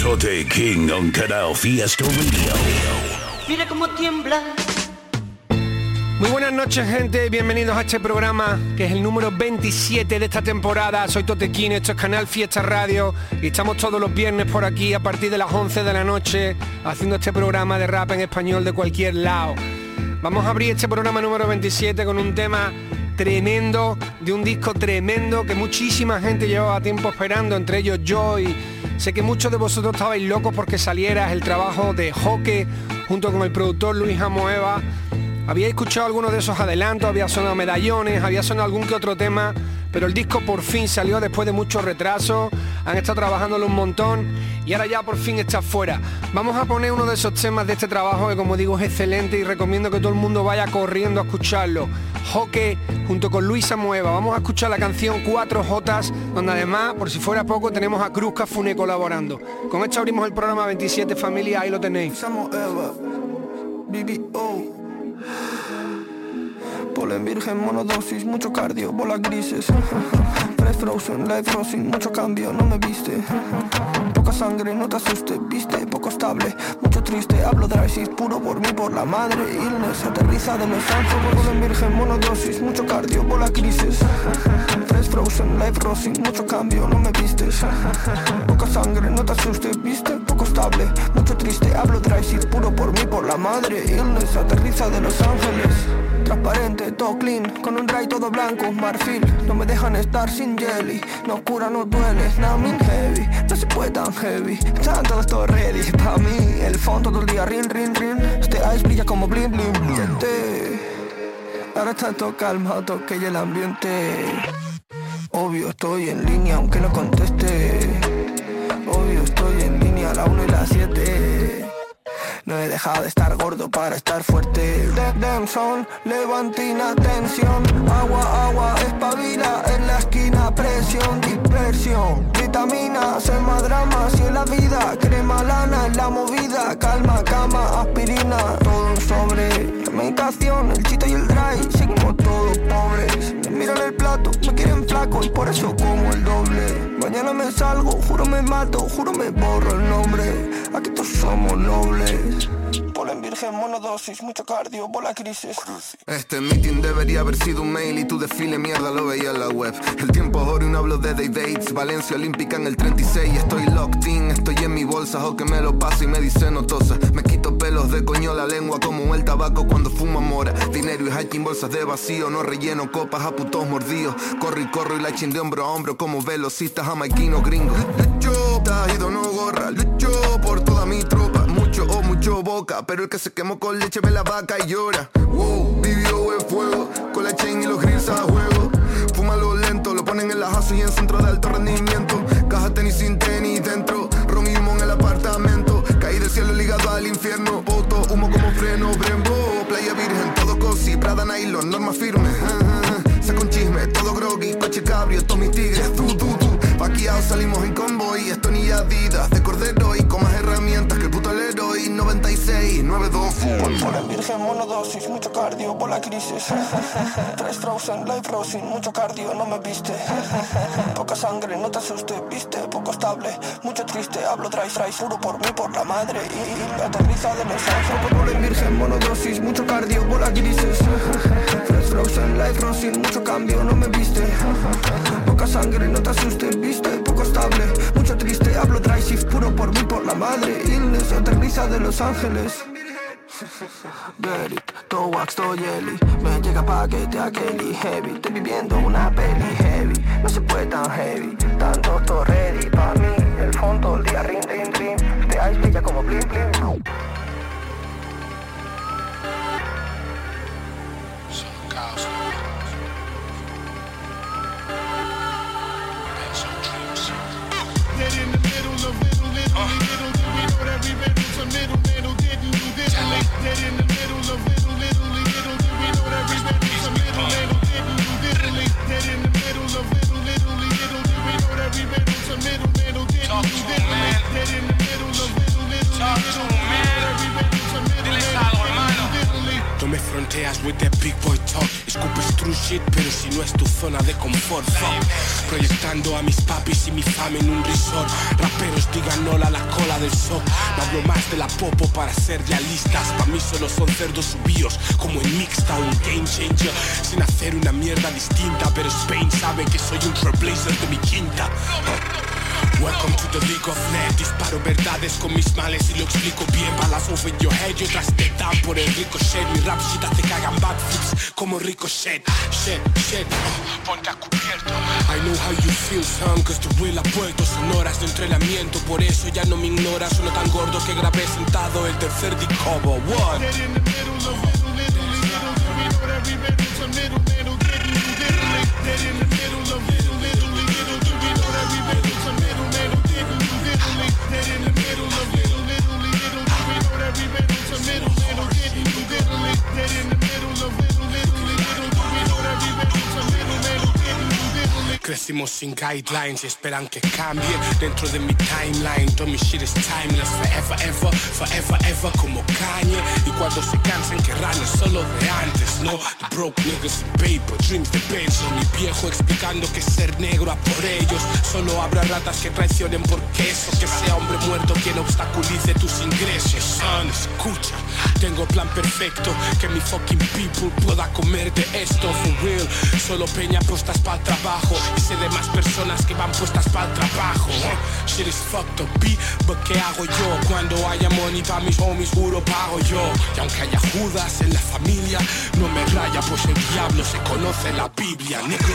Tote King on Canal Fiesta Radio. Mira cómo tiembla. Muy buenas noches gente, bienvenidos a este programa que es el número 27 de esta temporada. Soy Totequín, esto es Canal Fiesta Radio y estamos todos los viernes por aquí a partir de las 11 de la noche haciendo este programa de rap en español de cualquier lado. Vamos a abrir este programa número 27 con un tema tremendo, de un disco tremendo que muchísima gente llevaba tiempo esperando, entre ellos yo y sé que muchos de vosotros estabais locos porque saliera el trabajo de Joque junto con el productor Luis Amoeva había escuchado algunos de esos adelantos, había sonado medallones, había sonado algún que otro tema, pero el disco por fin salió después de mucho retraso, han estado trabajándolo un montón y ahora ya por fin está fuera. Vamos a poner uno de esos temas de este trabajo que como digo es excelente y recomiendo que todo el mundo vaya corriendo a escucharlo. Joque junto con Luisa Mueva. Vamos a escuchar la canción Cuatro Jotas, donde además, por si fuera poco, tenemos a Cruz Cafune colaborando. Con esto abrimos el programa 27 Familia, ahí lo tenéis. Polen virgen, monodosis, mucho cardio, bolas grises. Fresh frozen, life frozen, mucho cambio, no me viste. Poca sangre, no te asustes, viste, poco estable Mucho triste, hablo de puro por mí, por la madre. Illness, aterriza de los ángeles. Polen virgen, monodosis, mucho cardio, bolas grises. Fresh frozen, life frozen, mucho cambio, no me vistes Poca sangre, no te asustes, viste, poco estable Mucho triste, hablo de puro por mí, por la madre. Illness, aterriza de los ángeles Transparente, todo clean, con un dry todo blanco, marfil. No me dejan estar sin jelly, no cura, no duele, I'm heavy No se puede tan heavy, están todos todo ready Pa' mí, el fondo todo el día rin, rin, rin. Este ice brilla como bling, bling, bling. Ahora está todo calmado, toque y el ambiente. Obvio estoy en línea aunque no conteste. Obvio estoy en línea a la 1 y la 7 no he dejado de estar gordo para estar fuerte. Dem son levantina tensión Agua, agua, espabila en la esquina Presión, dispersión. Más dramas y en la vida Crema, lana en la movida. Calma, cama, aspirina Todo un sobre. La medicación, el chito y el dry Seguimos todos pobres. Me miran el plato, me quieren flaco Y por eso como el doble Mañana me salgo, juro me mato Juro me borro el nombre. Aquí todos somos nobles. Polen virgen, monodosis, mucho cardio, bola crisis. Este meeting debería haber sido un mail y tu desfile mierda lo veía en la web. El tiempo es y no hablo de day dates. Valencia Olímpica en el 36 Estoy locked in, estoy en mi bolsa O que me lo paso y me dice notosa Me quito pelos de coño la lengua como el tabaco cuando fumo mora. Dinero y hiking bolsas de vacío No relleno copas a putos mordidos. Corro y corro y la chin de hombro a hombro Como velocistas jamaiquinos gringos Lucho, ido no gorra. Lucho por toda mi tropa. Mucho o mucho boca Pero el que se quemó con leche ve la vaca y llora. Wow, vivió en fuego Con la chain y los grills a juego. Fúmalo lento, lo ponen en la jazo y en centro de alto rendimiento. Caja tenis sin virgen, monodosis, mucho cardio, bola crisis. Tres frozen, life frozen, mucho cardio, no me viste. Poca sangre, no te asustes, viste Poco estable, mucho triste, hablo dry, dry Puro por mí, por la madre. Y, y aterriza de los ángeles Polen virgen, monodosis, mucho cardio, bola crisis. Tres frozen, life frozen, mucho cambio, no me viste. Poca sangre, no te asustes, viste Poco estable, mucho triste, hablo shift Puro por mí, por la madre. Illness, aterriza de Los Ángeles Get it, todo wax, todo jelly. Me llega paquete a Kelly Heavy, estoy viviendo una peli heavy. No se puede tan heavy, tanto todo ready Pa' mí, el fondo, el día ring, ring, ring. Te ice brilla como It's a middle, middle, diddle, diddle, diddle, in the middle of little, little, little. fronteas with the big boy talk. Escupes true shit pero si no es tu zona de confort fuck. Proyectando a mis papis y mi fama en un resort. Raperos digan hola la cola del shock No hablo más de la popo para ser realistas. Pa' mí solo son cerdos subidos como en Mixtown Game changer. Sin hacer una mierda distinta Pero Spain sabe que soy un trailblazer de mi quinta. Welcome to the League of Net Disparo verdades con mis males y lo explico bien Balas over your head y otras te por el ricochet Mi rap shit te cagan backflips como ricochet Shit, shit, oh, ponte a cubierto I know how you feel son, cause tu will ha puesto Son de entrenamiento, por eso ya no me ignoras Uno tan gordo que grabé sentado el tercer dicobo What? Crecimos sin guidelines y esperan que cambie dentro de mi timeline. Todo mi shit is timeless, forever, ever, forever, ever, como Kanye. Y cuando se cansen querrán el solo de antes, no. The broke niggas and paper, dreams de peso. Mi viejo explicando que ser negro a por ellos. Solo habrá ratas que traicionen por queso. Que sea hombre muerto quien obstaculice tus ingresos. Son, escucha, tengo plan perfecto. Que mi fucking people pueda comer de esto, for real. Solo peña puestas para trabajo sé de más personas que van puestas para el trabajo. Shit is fucked up, but ¿qué hago yo? Cuando haya money pa' mis homies, juro pago yo. Y aunque haya Judas en la familia, no me raya, pues el diablo se conoce la Biblia, nigga.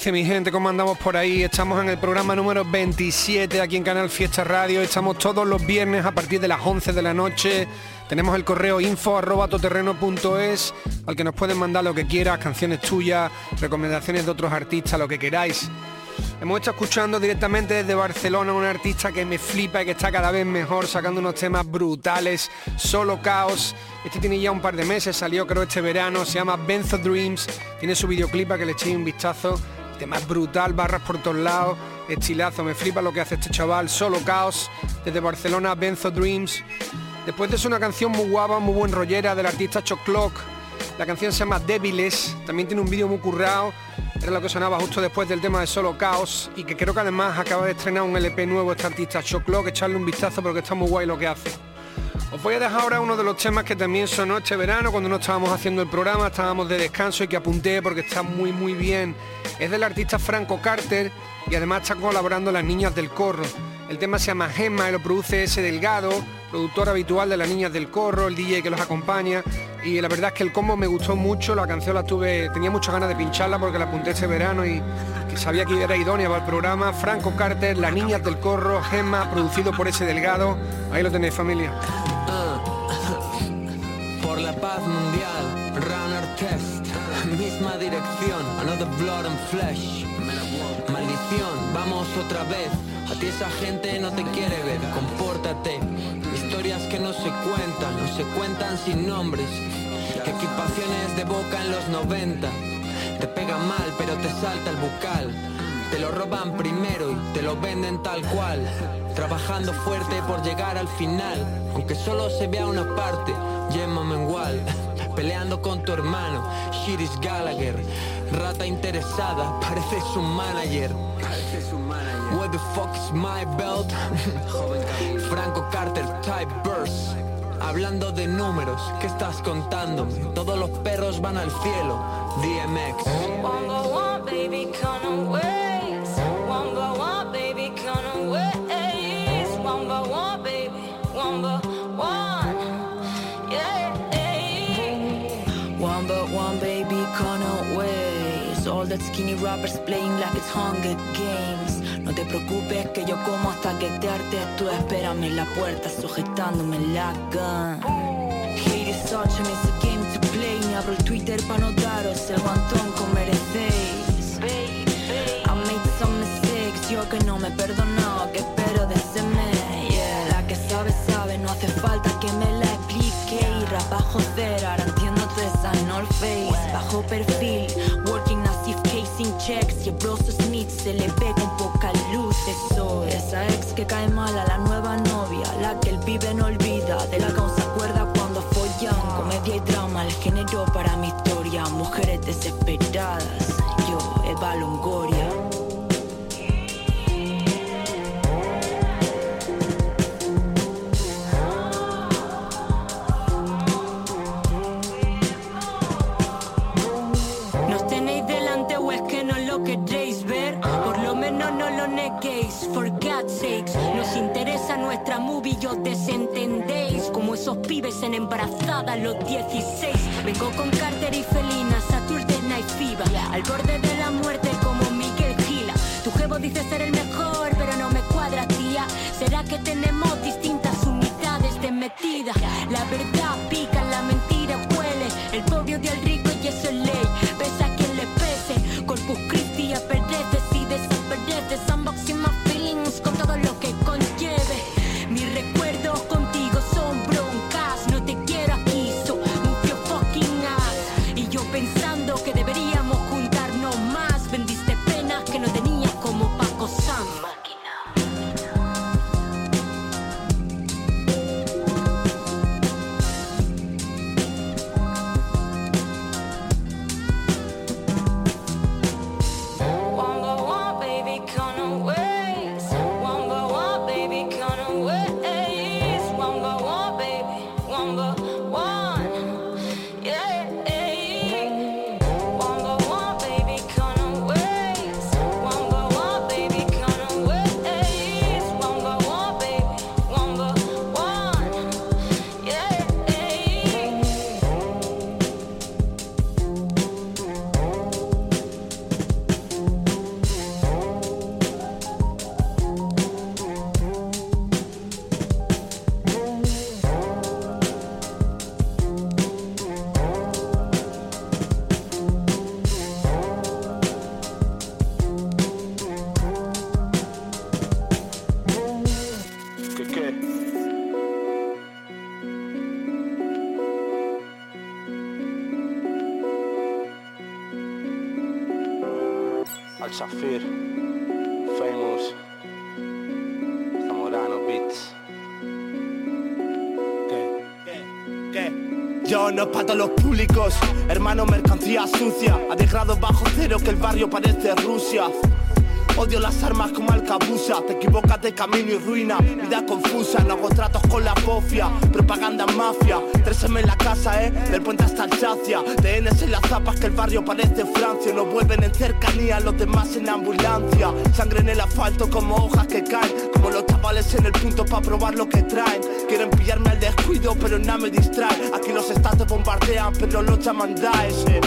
Dice mi gente? ¿Cómo andamos por ahí? Estamos en el programa número 27 aquí en Canal Fiesta Radio. Estamos todos los viernes a partir de las 11 de la noche. Tenemos el correo info arroba al que nos pueden mandar lo que quieras, canciones tuyas, recomendaciones de otros artistas, lo que queráis. Hemos estado escuchando directamente desde Barcelona un artista que me flipa y que está cada vez mejor, sacando unos temas brutales, solo caos. Este tiene ya un par de meses, salió creo este verano, se llama Benzo Dreams, tiene su videoclip para que le echéis un vistazo. Tema brutal, barras por todos lados, estilazo, me flipa lo que hace este chaval, solo caos, desde Barcelona, Benzo Dreams. Después de eso una canción muy guapa, muy buen rollera del artista Choc Clock. La canción se llama Débiles, también tiene un vídeo muy currado, era lo que sonaba justo después del tema de Solo Caos y que creo que además acaba de estrenar un LP nuevo este artista Choc Clock, echarle un vistazo porque está muy guay lo que hace. Os voy a dejar ahora uno de los temas que también sonó este verano cuando no estábamos haciendo el programa, estábamos de descanso y que apunté porque está muy muy bien. Es del artista Franco Carter y además está colaborando Las Niñas del Corro. El tema se llama Gemma y lo produce ese Delgado, productor habitual de Las Niñas del Corro, el DJ que los acompaña. Y la verdad es que el combo me gustó mucho, la canción la tuve, tenía muchas ganas de pincharla porque la apunté este verano y que sabía que era idónea para el programa. Franco Carter, Las Niñas del Corro, Gemma, producido por ese Delgado. Ahí lo tenéis familia. Por la paz mundial, Runner Test, misma dirección, another blood and flesh. Vamos otra vez. A ti esa gente no te quiere ver, compórtate. Historias que no se cuentan, no se cuentan sin nombres. Equipaciones de boca en los 90. Te pega mal, pero te salta el bucal. Te lo roban primero y te lo venden tal cual. Trabajando fuerte por llegar al final, aunque solo se vea una parte. Gemma Mengual, peleando con tu hermano. Shiris Gallagher, rata interesada, parece su manager. Where the fuck is my belt? Franco Carter type verse. Hablando de números, ¿qué estás contándome? Todos los perros van al cielo. DMX. Skinny rappers playing like it's Hunger Games. No te preocupes que yo como hasta que te hartes Tú espérame en la puerta sujetándome la gun Hate is such and it's a game to play. Ni abro el Twitter pa' no daros el guantón que merecéis I made some mistakes, yo que no me he perdonado, que espero de ese mes. Yeah, la que sabe, sabe, no hace falta que me la explique. Y rap bajo cero, ahora entiendo toda esa North Face. Bajo perfil, checks Y el broso Smith se le ve con poca luz. Eso, esa ex que cae mal a la nueva novia La que el pibe no olvida, de la se acuerda cuando follan Comedia y drama, el género para mi historia. Mujeres desesperadas, for God's sakes. Nos interesa nuestra movie y os desentendéis. Como esos pibes en embarazada los 16 Vengo con Carter y Felina, Saturday Night Fever. Al borde de la muerte como Miguel Gila Tu jevo dice ser el mejor, pero no me cuadra, tía. ¿Será que tenemos distintas unidades de metida? La verdad pica, la mentira huele. El podio de al rico y eso es ley Al Shafir, Famous, Zamorano Beats. Yo no es para los públicos, hermano mercancía sucia, ha dejado bajo cero que el barrio parece Rusia. Odio las armas como alcabusa, te equivocas de camino y ruina, vida confusa, no hago tratos con la bofia, propaganda mafia, tres en la casa, eh, del puente hasta Alsacia, TNs en las zapas que el barrio parece Francia, no vuelven en cercanía, los demás en ambulancia, sangre en el asfalto como hojas que caen, como los chavales en el punto para probar lo que traen, quieren pillarme al descuido pero nada me distrae, aquí los estados bombardean pero los llaman eh.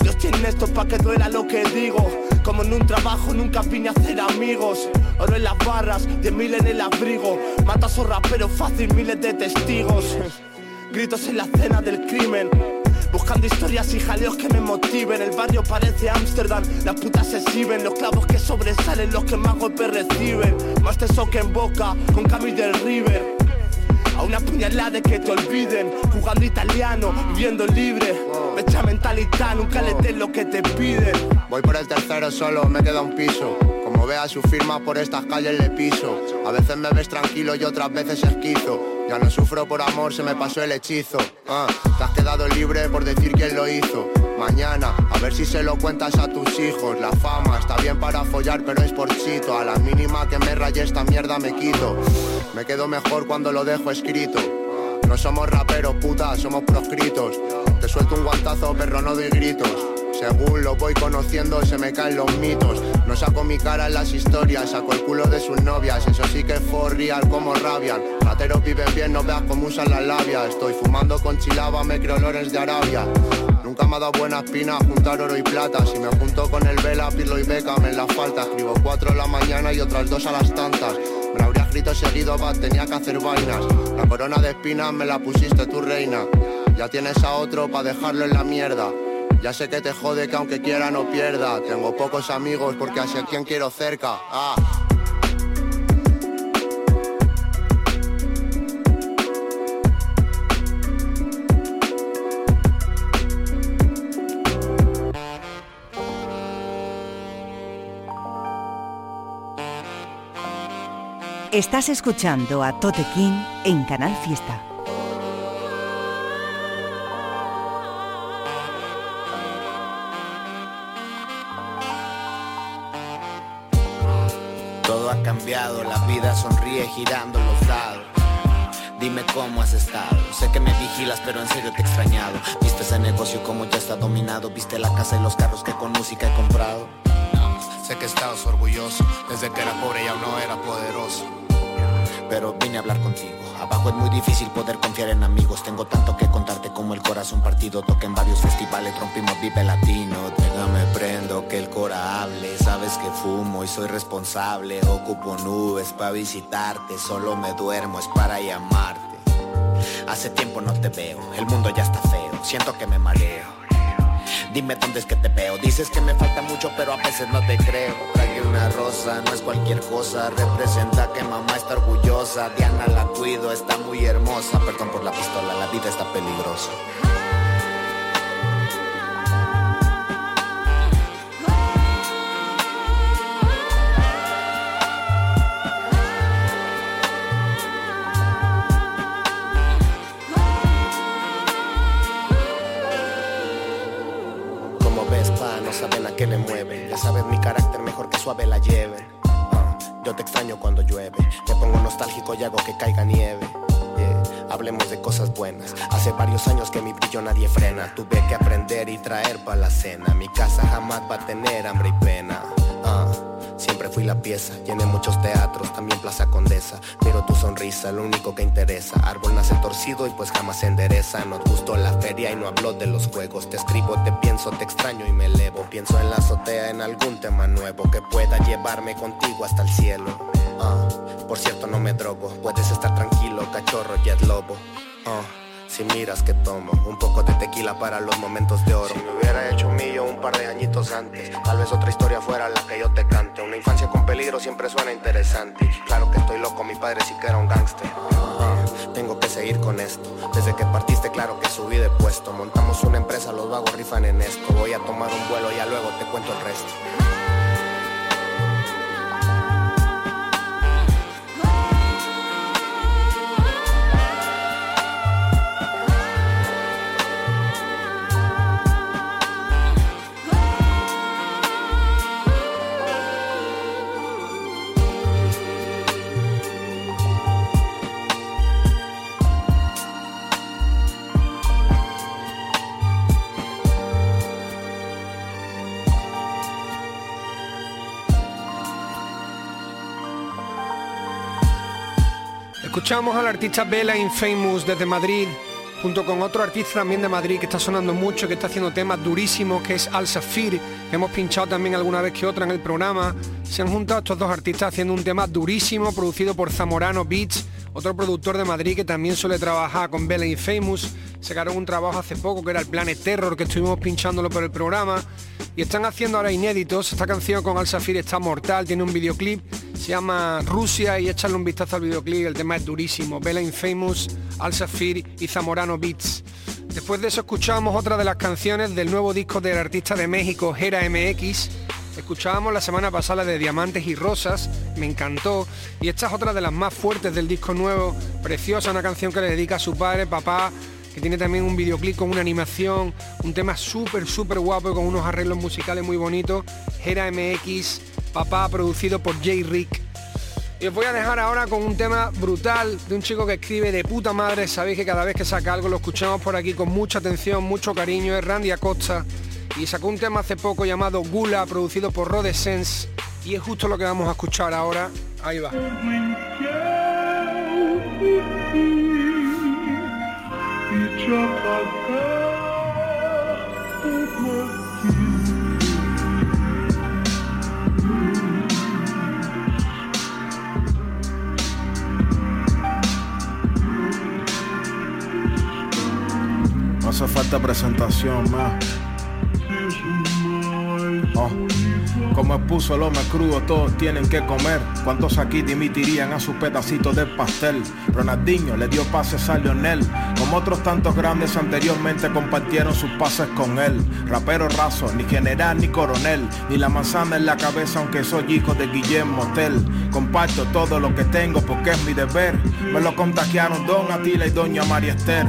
Dios tiene esto pa' que duela lo que digo Como en un trabajo nunca vine a hacer amigos. Oro en las barras, diez mil en el abrigo. Mato a esos raperos fácil, miles de testigos. Gritos en la escena del crimen. Buscando historias y jaleos que me motiven. El barrio parece Ámsterdam, las putas se exhiben. Los clavos que sobresalen, los que más golpes reciben. Más teso que en boca, con Camille del River. A una puñalada que te olviden. Jugando italiano, viviendo libre Fecha mentalidad, nunca le des lo que te piden Voy por el tercero solo, me queda un piso. Como vea su firma por estas calles le piso. A veces me ves tranquilo y otras veces esquizo. Ya no sufro por amor, se me pasó el hechizo. Ah, Te has quedado libre por decir quién lo hizo. Mañana, a ver si se lo cuentas a tus hijos. La fama está bien para follar pero es por chito. A la mínima que me raye esta mierda me quito. Me quedo mejor cuando lo dejo escrito. No somos raperos, puta, somos proscritos. Suelto un guantazo, perro, no doy gritos. Según lo voy conociendo, se me caen los mitos. No saco mi cara en las historias, saco el culo de sus novias. Eso sí que es real, como rabian. Rateros viven bien, no veas cómo usan las labias. Estoy fumando con chilaba, me creo olores de Arabia. Nunca me ha dado buena espina juntar oro y plata. Si me junto con el Vela, Pirlo y Beckham en la falta. Escribo cuatro a la mañana y otras dos a las tantas. Me la habría escrito seguido, va, tenía que hacer vainas. La corona de espinas me la pusiste tu reina. Ya tienes a otro pa' dejarlo en la mierda. Ya sé que te jode que aunque quiera no pierda. Tengo pocos amigos porque así a quien quiero cerca. Ah. Estás escuchando a Tote King en Canal Fiesta. Sonríe girando los dados. Dime cómo has estado. Sé que me vigilas, pero en serio te he extrañado. Viste ese negocio como ya está dominado. Viste la casa y los carros que con música he comprado. Sé que estabas orgulloso, desde que era pobre y aún no era poderoso. Pero vine a hablar contigo. Abajo es muy difícil poder confiar en amigos. Tengo tanto que contarte como el corazón partido. Toqué en varios festivales, rompimos Vive Latino. Déjame prendo que el cora hable. Sabes que fumo y soy responsable. Ocupo nubes para visitarte. Solo me duermo, es para llamarte. Hace tiempo no te veo, el mundo ya está feo. Siento que me mareo. Dime dónde es que te veo. Dices que me falta mucho, pero a veces no te creo. Traje una rosa, no es cualquier cosa. Representa que mamá está orgullosa. Diana la cuido, está muy hermosa. Perdón por la pistola, la vida está peligrosa. Suave la lleve. Ah, yo te extraño cuando llueve. Me pongo nostálgico y hago que caiga nieve. Hablemos de cosas buenas. Hace varios años que mi brillo nadie frena. Tuve que aprender y traer pa' la cena. Mi casa jamás va a tener hambre y pena. Ah, Siempre fui la pieza, llené muchos teatros, también Plaza Condesa. Miro tu sonrisa, lo único que interesa. Árbol nace torcido y pues jamás se endereza. No te gustó la feria y no hablo de los juegos. Te escribo, te pienso, te extraño y me elevo. Pienso en la azotea en algún tema nuevo que pueda llevarme contigo hasta el cielo. Ah, por cierto, no me drogo, puedes estar tranquilo, cachorro, jet lobo. Ah, si miras que tomo un poco de tequila para los momentos de oro. Me hubiera hecho mío un par de añitos antes, tal vez otra historia fuera la que yo te cante. Una infancia con peligro siempre suena interesante. Claro que estoy loco, mi padre sí que era un gángster. Ah, tengo que seguir con esto. Desde que partiste, claro que subí de puesto. Montamos una empresa, los vagos rifan en esto. Voy a tomar un vuelo, ya luego te cuento el resto. Escuchamos al artista Bella Infamous desde Madrid, junto con otro artista también de Madrid que está sonando mucho, que está haciendo temas durísimos, que es Al Safir, hemos pinchado también alguna vez que otra en el programa. Se han juntado estos dos artistas haciendo un tema durísimo, producido por Zamorano Beats, otro productor de Madrid que también suele trabajar con Bella Infamous. Sacaron un trabajo hace poco que era el Planet Terror, que estuvimos pinchándolo por el programa. Y están haciendo ahora inéditos. Esta canción con Al Safir está mortal, tiene un videoclip se llama Rusia y echarle un vistazo al videoclip, el tema es durísimo. Bella Infamous, Al Safir y Zamorano Beats. Después de eso escuchábamos otra de las canciones del nuevo disco del artista de México, Gera MX. Escuchábamos la semana pasada de Diamantes y Rosas, me encantó. Y esta es otra de las más fuertes del disco nuevo, preciosa, una canción que le dedica a su padre, papá, que tiene también un videoclip con una animación, un tema súper, súper guapo y con unos arreglos musicales muy bonitos. Gera MX, papá, producido por Jay Rick. Y os voy a dejar ahora con un tema brutal de un chico que escribe de puta madre. Sabéis que cada vez que saca algo lo escuchamos por aquí con mucha atención, mucho cariño. Es Randy Acosta y sacó un tema hace poco llamado Gula, producido por Rode Sense. Y es justo lo que vamos a escuchar ahora. Ahí va. No hace falta presentación más. Oh. Como expuso el hombre crudo, todos tienen que comer. ¿Cuántos aquí dimitirían a sus pedacitos de pastel? Ronaldinho le dio pases a Lionel, como otros tantos grandes anteriormente compartieron sus pases con él. Rapero raso, ni general ni coronel, ni la manzana en la cabeza, aunque soy hijo de Guillermo Tell. Comparto todo lo que tengo porque es mi deber. Me lo contagiaron Don Atila y Doña María Esther.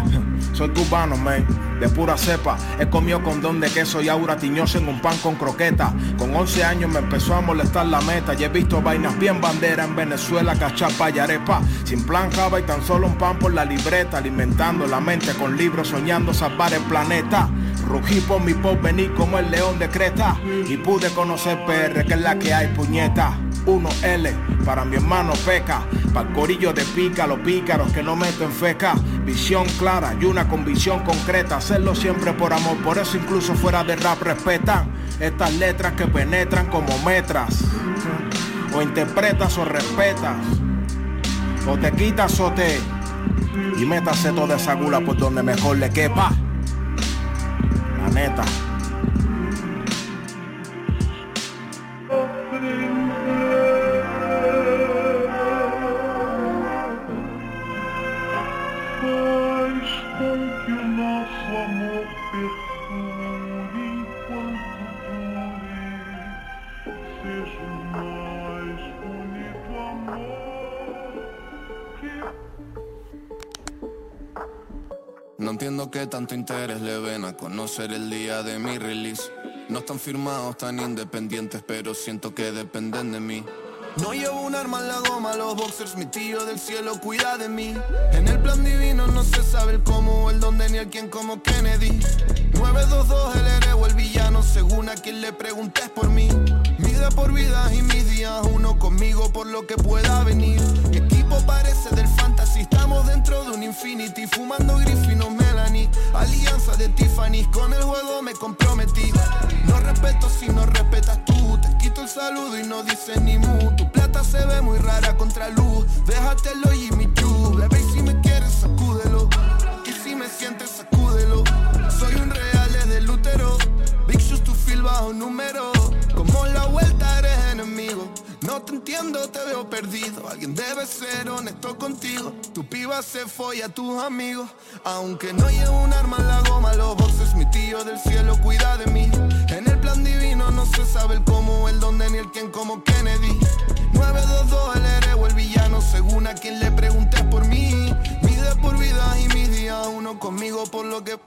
Soy cubano, man, de pura cepa. He comido condón de queso y aura tiñosa en un pan con croqueta. Con 11 años me empezó a molestar la meta. Y he visto vainas bien bandera en Venezuela, cachapa y arepa. Sin plan java y tan solo un pan por la libreta. Alimentando la mente con libros, soñando salvar el planeta. Rugí por mi venir como el león de Creta. Y pude conocer PR, que es la que hay, puñeta. 1L, para mi hermano peca, para corillo de pica, los pícaros que no meto en feca, visión clara y una convicción concreta, hacerlo siempre por amor, por eso incluso fuera de rap respetan estas letras que penetran como metras, o interpretas o respetas, o te quitas o te, y métase toda esa gula por donde mejor le quepa, la neta. Qué tanto interés le ven a conocer el día de mi release. No están firmados tan independientes, pero siento que dependen de mí. No llevo un arma en la goma, los boxers, mi tío del cielo cuida de mí. En el plan divino no se sabe el cómo, el dónde ni el quién como Kennedy. 922 el héroe o el villano, según a quien le preguntes por mí. Vida por vida y mis días, uno conmigo por lo que pueda venir. Equipo parece del fantasy, estamos dentro de un infinity, fumando Griffinos Melanie. Alianza de Tiffany, con el juego me comprometí. No respeto si no respetas tú, te quito el saludo y no dices ni mu. Tu plata se ve muy rara contra luz, déjatelo Jimmy Choo. Bebé, y si me quieres, sacúdelo. Y si me sientes, sacúdelo. Soy un real del útero, Big Shoes, tu feel bajo número. No te entiendo, te veo perdido. Alguien debe ser honesto contigo. Tu piba se folla a tus amigos. Aunque no llevo un arma en la goma, los boxes, mi tío del cielo cuida de mí. En el plan divino no se sabe el cómo, el dónde ni el quién como Kennedy. 922 el héroe o el villano, según a quien le preguntes por mí. Mide por vida y mis días, uno conmigo por lo que.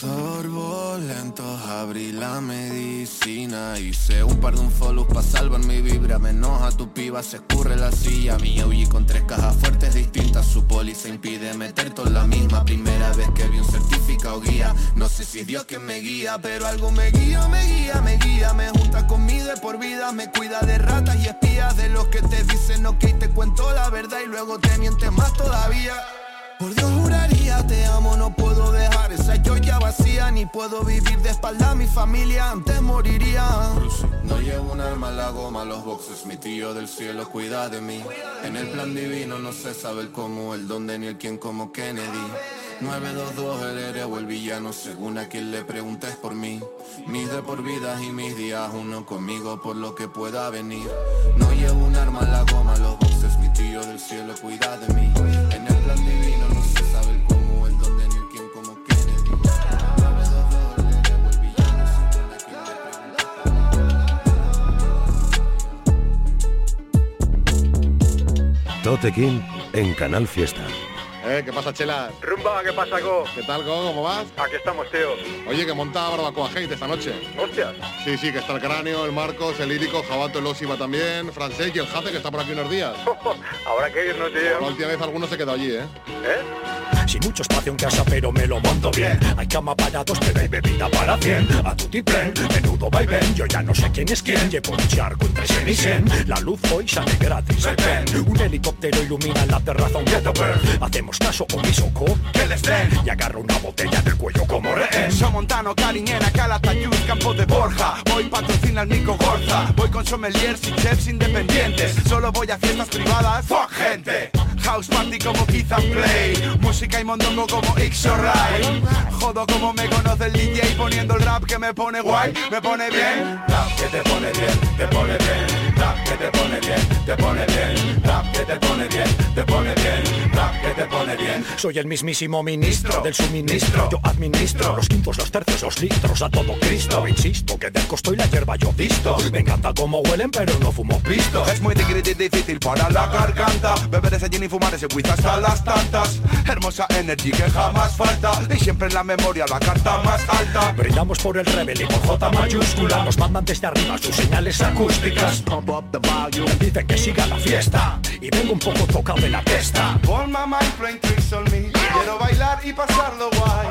Sorbo lentos, abrí la medicina. Hice un par de un follow pa' salvar mi vibra. Me enoja tu piba, se escurre la silla. Mi OG con tres cajas fuertes distintas. Su póliza impide meter toda la misma. Primera vez que vi un certificado guía. No sé si es Dios que me guía Pero algo me guía, me guía, me guía. Me junta con mi deporte por vida me cuida de ratas y espías. De los que te dicen ok te cuento la verdad y luego te mientes más todavía. Por Dios te amo, no puedo dejar esa ya vacía, ni puedo vivir de espalda mi familia, antes moriría. No llevo un arma la goma, los boxes, mi tío del cielo cuida de mí. En el plan divino no se sabe el cómo, el dónde ni el quién como Kennedy. 922 el héroe o el villano, según a quien le preguntes por mí. Mis de por vidas y mis días, uno conmigo por lo que pueda venir. No llevo un arma a la goma, los boxes, mi tío del cielo cuida de mí. Tote King en Canal Fiesta. Eh, ¿Qué pasa, Chela? Rumba, ¿qué pasa, Go? ¿Qué tal, Go? ¿Cómo vas? Aquí estamos, tío. Oye, que monta barbacoa hate esta noche. Hostias. Sí, sí, que está el cráneo, el Marcos, el lírico, Jabato, el Osima también, Francés y el Jate, que está por aquí unos días. Habrá que irnos, tío. La última vez alguno se quedó allí, ¿eh? ¿Eh? Sin mucho espacio en casa, pero me lo monto bien. Hay cama para dos, pero hay bebida para cien. A tu tren, menudo vaivén. Yo ya no sé quién es quién. Llevo un charco entre sen y sen. La luz hoy sale gratis. El pen. Un helicóptero ilumina la terraza, un. Hacemos caso omiso, que les den. Y agarro una botella del cuello como rehén. Somontano, Cariñena, Calatayud, Campo de Borja. Voy patrocina al Nico Gorza. Voy con sommeliers y chefs independientes. Solo voy a fiestas privadas. Fuck gente. House party como Keith and Play. Música y mondongo como X Ray. Jodo como me conoce el DJ poniendo el rap que me pone guay, me pone bien. Rap que te pone bien, te pone bien. Rap que te pone bien, te pone bien. Rap que te pone bien, te pone bien. Te pone bien. Soy el mismísimo ministro del suministro. Yo administro los quintos, los tercios, los litros a todo Cristo. Insisto que del costo y la hierba yo visto. Me encanta cómo huelen, pero no fumo pisto. Es muy difícil, difícil para la garganta Beber ese gin y fumar ese whisky hasta las tantas Hermosa energy que jamás falta Y siempre en la memoria la carta más alta Brindamos por el rebel y por J mayúscula Nos mandan desde arriba sus señales acústicas Pump up the volume Dicen que siga la fiesta Y vengo un poco tocado de la testa my mind on me Quiero bailar y pasarlo guay.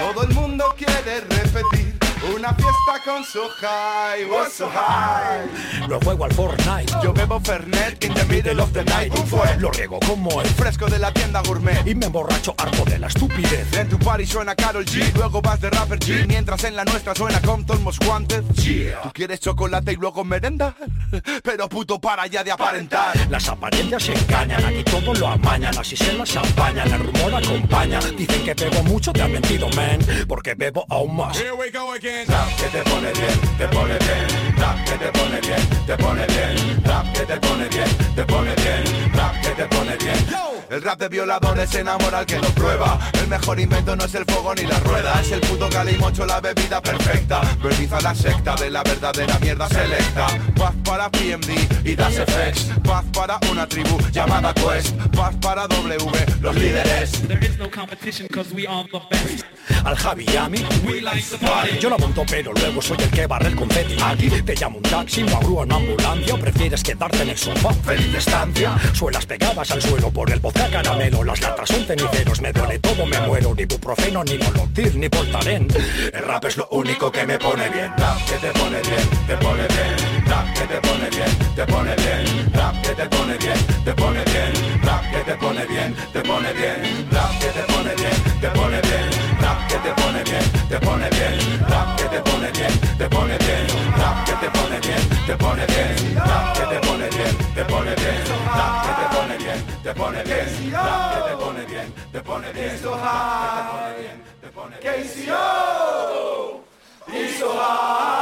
Todo el mundo quiere repetir una fiesta con su high, was so high. Lo juego al Fortnite. Yo bebo Fernet in the middle of the night. ¿Quién fue? Lo riego como el fresco de la tienda gourmet. Y me emborracho harto de la estupidez. En tu party suena Carol G. Luego vas de rapper G. Mientras en la nuestra suena Compton Most Wanted. Yeah. Tú quieres chocolate y luego merenda. Pero puto para ya de aparentar. Las apariencias se engañan. Aquí todo lo amañan. Así se las apañan. El rumor acompaña. Dicen que bebo mucho. Te han mentido, man. Porque bebo aún más. Here we go again. Que te pone bien, te pone bien. Rap que te pone bien, te pone bien. Rap que te pone bien, te pone bien. Rap que te pone bien. El rap de violadores enamora al que lo prueba. El mejor invento no es el fuego ni la rueda Es el puto calimocho, la bebida perfecta. Verdiza la secta de la verdadera mierda selecta. Paz para PMD y Das FX Paz para una tribu llamada Quest. Paz para W, los líderes. There is no competition cause we are the best. Al Javi y a mí, We like the party. Yo la monto pero luego soy el que barre el confeti. Aquí te llamo un taxi, una grúa, una ambulancia prefieres quedarte en el sofá, feliz estancia Suelas pegadas al suelo por el vodka caramelo Las latas son ceniceros, me duele todo, me muero Ni buprofeno, ni volontir, ni portalén El rap es lo único que me pone bien Rap que te pone bien, te pone bien Rap que te pone bien, te pone bien Rap que te pone bien, te pone bien Rap que te pone bien, te pone bien Rap que te pone bien, te pone bien que te pone bien, te pone bien Rap que te pone bien, te pone bien Rap que te pone bien, te pone bien Rap que te pone bien, te pone bien Rap que te pone bien, te pone bien Rap que te pone bien, te pone bien Rap que te pone bien, te pone bien KCO It's so high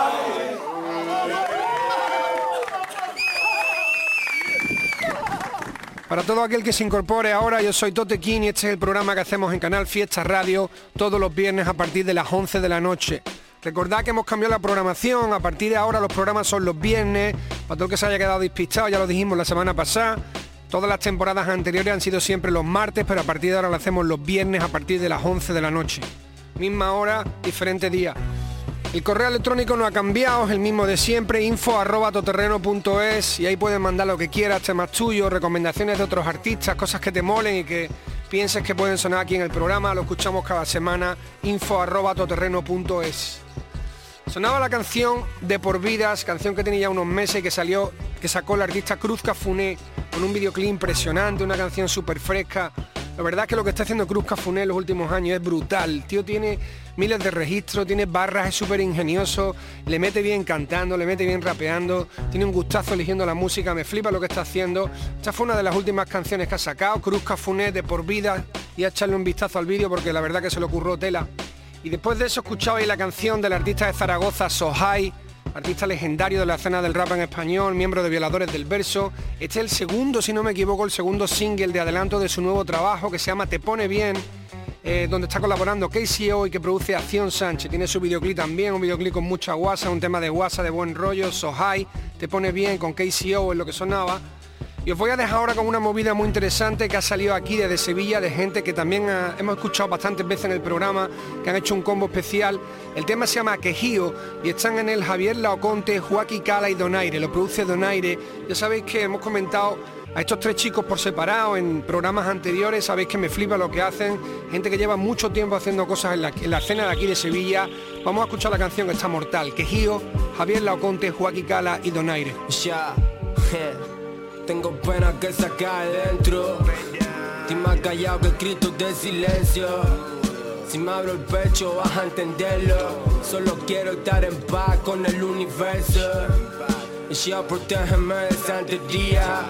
Para todo aquel que se incorpore ahora, yo soy Tote King y este es el programa que hacemos en Canal Fiesta Radio todos los viernes a partir de las 11 de la noche. Recordad que hemos cambiado la programación, a partir de ahora los programas son los viernes, para todo el que se haya quedado despistado, ya lo dijimos la semana pasada, todas las temporadas anteriores han sido siempre los martes, pero a partir de ahora lo hacemos los viernes a partir de las 11 de la noche. Misma hora, diferente día. El correo electrónico no ha cambiado, es el mismo de siempre, info arroba toterreno.es y ahí puedes mandar lo que quieras, temas tuyos, recomendaciones de otros artistas, cosas que te molen y que pienses que pueden sonar aquí en el programa, lo escuchamos cada semana, info arroba toterreno.es. Sonaba la canción De por vidas, canción que tenía ya unos meses que salió, que sacó el artista Cruz Cafuné con un videoclip impresionante, una canción súper fresca. La verdad es que lo que está haciendo Cruz Cafuné en los últimos años es brutal. El tío tiene miles de registros, tiene barras, es súper ingenioso, le mete bien cantando, le mete bien rapeando, tiene un gustazo eligiendo la música, me flipa lo que está haciendo. Esta fue una de las últimas canciones que ha sacado, Cruz Cafuné de por vida, y a echarle un vistazo al vídeo porque la verdad que se le ocurrió tela. Y después de eso escuchabais la canción del artista de Zaragoza, Sohai, artista legendario de la escena del rap en español, miembro de Violadores del Verso. Este es el segundo, si no me equivoco, el segundo single de adelanto de su nuevo trabajo que se llama Te Pone Bien, eh, donde está colaborando KCO y que produce Acción Sánchez. Tiene su videoclip también, un videoclip con mucha guasa, un tema de guasa de buen rollo, Sohai, Te Pone Bien con KCO es lo que sonaba. Y os voy a dejar ahora con una movida muy interesante que ha salido aquí desde Sevilla, de gente que también hemos escuchado bastantes veces en el programa, que han hecho un combo especial. El tema se llama Quejío y están en el Javier Laoconte, Joaquín Cala y Donaire. Lo produce Donaire. Ya sabéis que hemos comentado a estos tres chicos por separado en programas anteriores, sabéis que me flipa lo que hacen, gente que lleva mucho tiempo haciendo cosas en la, escena de aquí de Sevilla. Vamos a escuchar la canción que está mortal, Quejío, Javier Laoconte, Joaquín Cala y Donaire. tengo pena que sacar dentro. Estoy más callado que Cristo de silencio. Si me abro el pecho vas a entenderlo. Solo quiero estar en paz con el universo. Y ya protégeme de santería.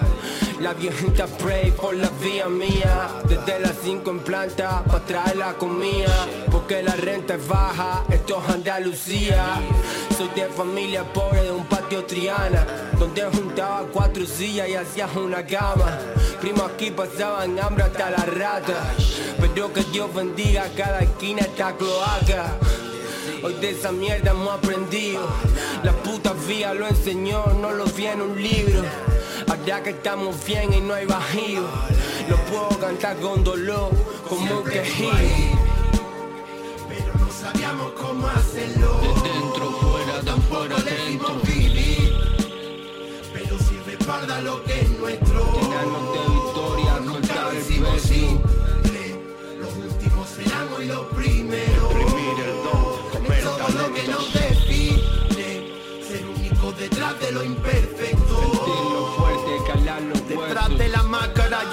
La viejita pray por la vía mía. Desde las 5 en planta para traer la comida. Porque la renta es baja, esto es Andalucía. Soy de familia pobre de un patio Triana. Donde juntaba cuatro sillas y hacías una cama. Primo aquí pasaban hambre hasta la rata. Pero que Dios bendiga cada esquina esta cloaca. Hoy de esa mierda hemos aprendido. La puta vía lo enseñó, no lo vi en un libro. Ahora que estamos bien y no hay bajío, lo puedo cantar con dolor, como un quejido. Pero no sabíamos cómo hacerlo. Lo que es nuestro. Llenarnos de victoria, cortar el simple. Los últimos serán hoy los primeros. Reprimir el don, comer todo lo que nos define. Ser únicos detrás de lo imperfecto.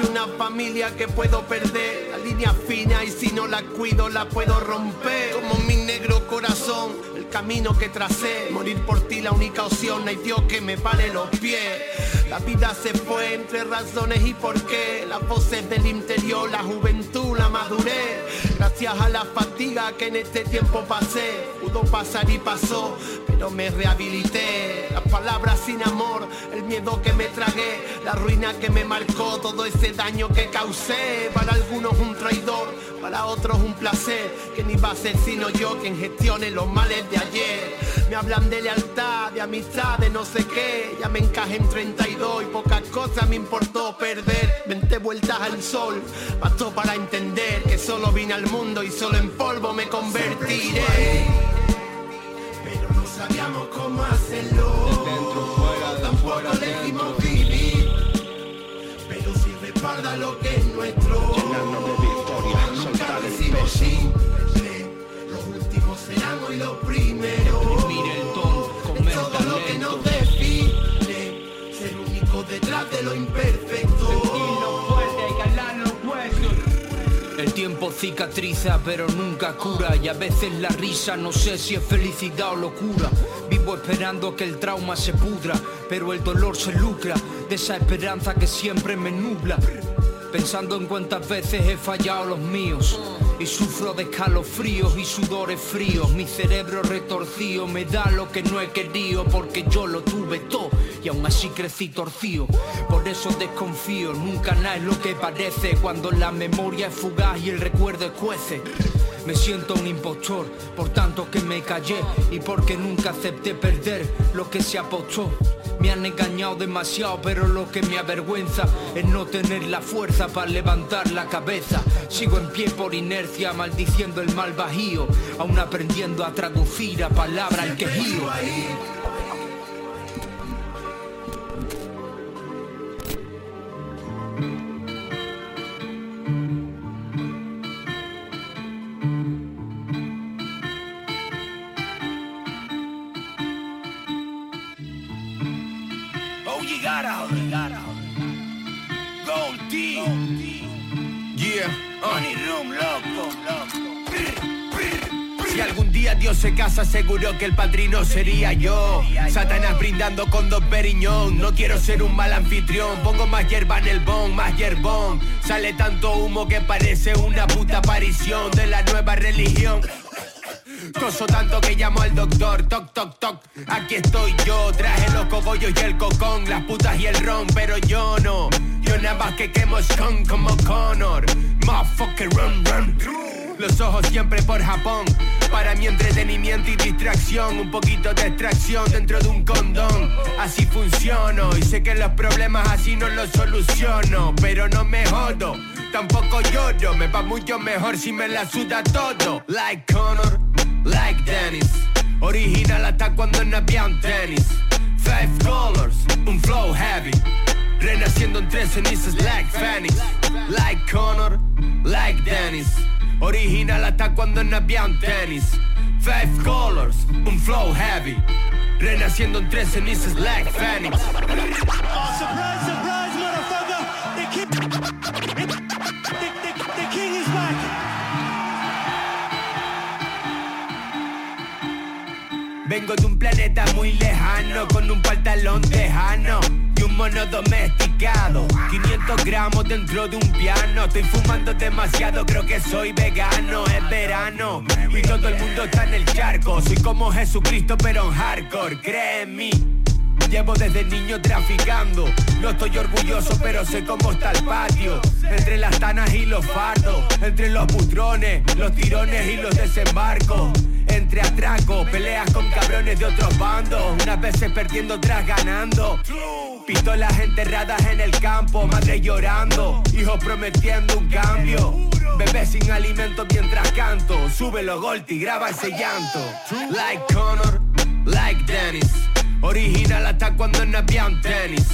Una familia que puedo perder. La línea fina y si no la cuido la puedo romper. Como mi negro corazón, el camino que tracé. Morir por ti la única opción, no hay Dios que me pare los pies. La vida se fue entre razones y por qué. Las voces del interior, la juventud, la madurez. Gracias a la fatiga que en este tiempo pasé. Pudo pasar y pasó, pero me rehabilité. Las palabras sin amor, el miedo que me tragué, la ruina que me marcó, todo ese daño que causé. Para algunos un traidor, para otros un placer. Que ni va a ser sino yo quien gestione los males de ayer. Me hablan de lealtad, de amistad, de no sé qué. Ya me encajé en 32 y pocas cosas me importó perder. 20 vueltas al sol, bastó para entender que solo vine al mundo y solo en polvo me convertiré. Hacerlo. De dentro, fuera, Tampoco fuera, elegimos dentro. vivir. Pero si respalda lo que es nuestro. Llenarnos de victoria, Nunca soltar el peso. simple. Los últimos serán hoy los primeros. Reprimir el don, comer todo lo que nos define. Ser únicos detrás de lo imperfecto. El tiempo cicatriza pero nunca cura y a veces la risa no sé si es felicidad o locura. Vivo esperando que el trauma se pudra, pero el dolor se lucra de esa esperanza que siempre me nubla. Pensando en cuántas veces he fallado los míos y sufro de escalofríos y sudores fríos. Mi cerebro retorcido me da lo que no he querido porque yo lo tuve todo y aún así crecí torcido. Por eso desconfío, nunca nada es lo que parece cuando la memoria es fugaz y el recuerdo escuece. Me siento un impostor, por tanto que me callé y porque nunca acepté perder lo que se apostó. Me han engañado demasiado, pero lo que me avergüenza es no tener la fuerza para levantar la cabeza. Sigo en pie por inercia, maldiciendo el mal bajío, aún aprendiendo a traducir a palabra el quejío. You gotta. Yeah, Money Room, loco, loco. Si algún día Dios se casa, seguro que el padrino sería yo. Satanás brindando con dos periñón. No quiero ser un mal anfitrión. Pongo más hierba en el bon, más hierbón. Sale tanto humo que parece una puta aparición de la nueva religión. Toso tanto que llamo al doctor, toc, toc, toc. Aquí estoy yo, traje los cogollos y el cocón, las putas y el ron, pero yo no. Yo nada más que quemo scum como Connor. Motherfucker, run, run. Los ojos siempre por Japón. Para mi entretenimiento y distracción, un poquito de extracción dentro de un condón. Así funciono y sé que los problemas así no los soluciono, pero no me jodo. Tampoco lloro, me va mucho mejor si me la suda todo. Like Connor, like Dennis. Original hasta cuando no había un tenis. Five colors, un flow heavy. Renaciendo en tres cenizas like Phoenix. Like Connor, like Dennis. Original hasta cuando no había un tenis. Five colors, un flow heavy. Renaciendo en tres cenizas like Phoenix. Vengo de un planeta muy lejano con un pantalón tejano y un mono domesticado. 500 gramos dentro de un piano. Estoy fumando demasiado, creo que soy vegano. Es verano y todo el mundo está en el charco. Soy como Jesucristo, pero en hardcore. Cree en mí. Llevo desde niño traficando. No estoy orgulloso, pero sé cómo está el patio. Entre las tanas y los fardos. Entre los putrones, los tirones y los desembarcos. Entre atracos, peleas con cabrones de otros bandos. Unas veces perdiendo, otras ganando. Pistolas enterradas en el campo, madre llorando. Hijos prometiendo un cambio. Bebé sin alimento mientras canto. Golpes y graba ese llanto. Like Connor, like Dennis. Original hasta cuando no había un tenis.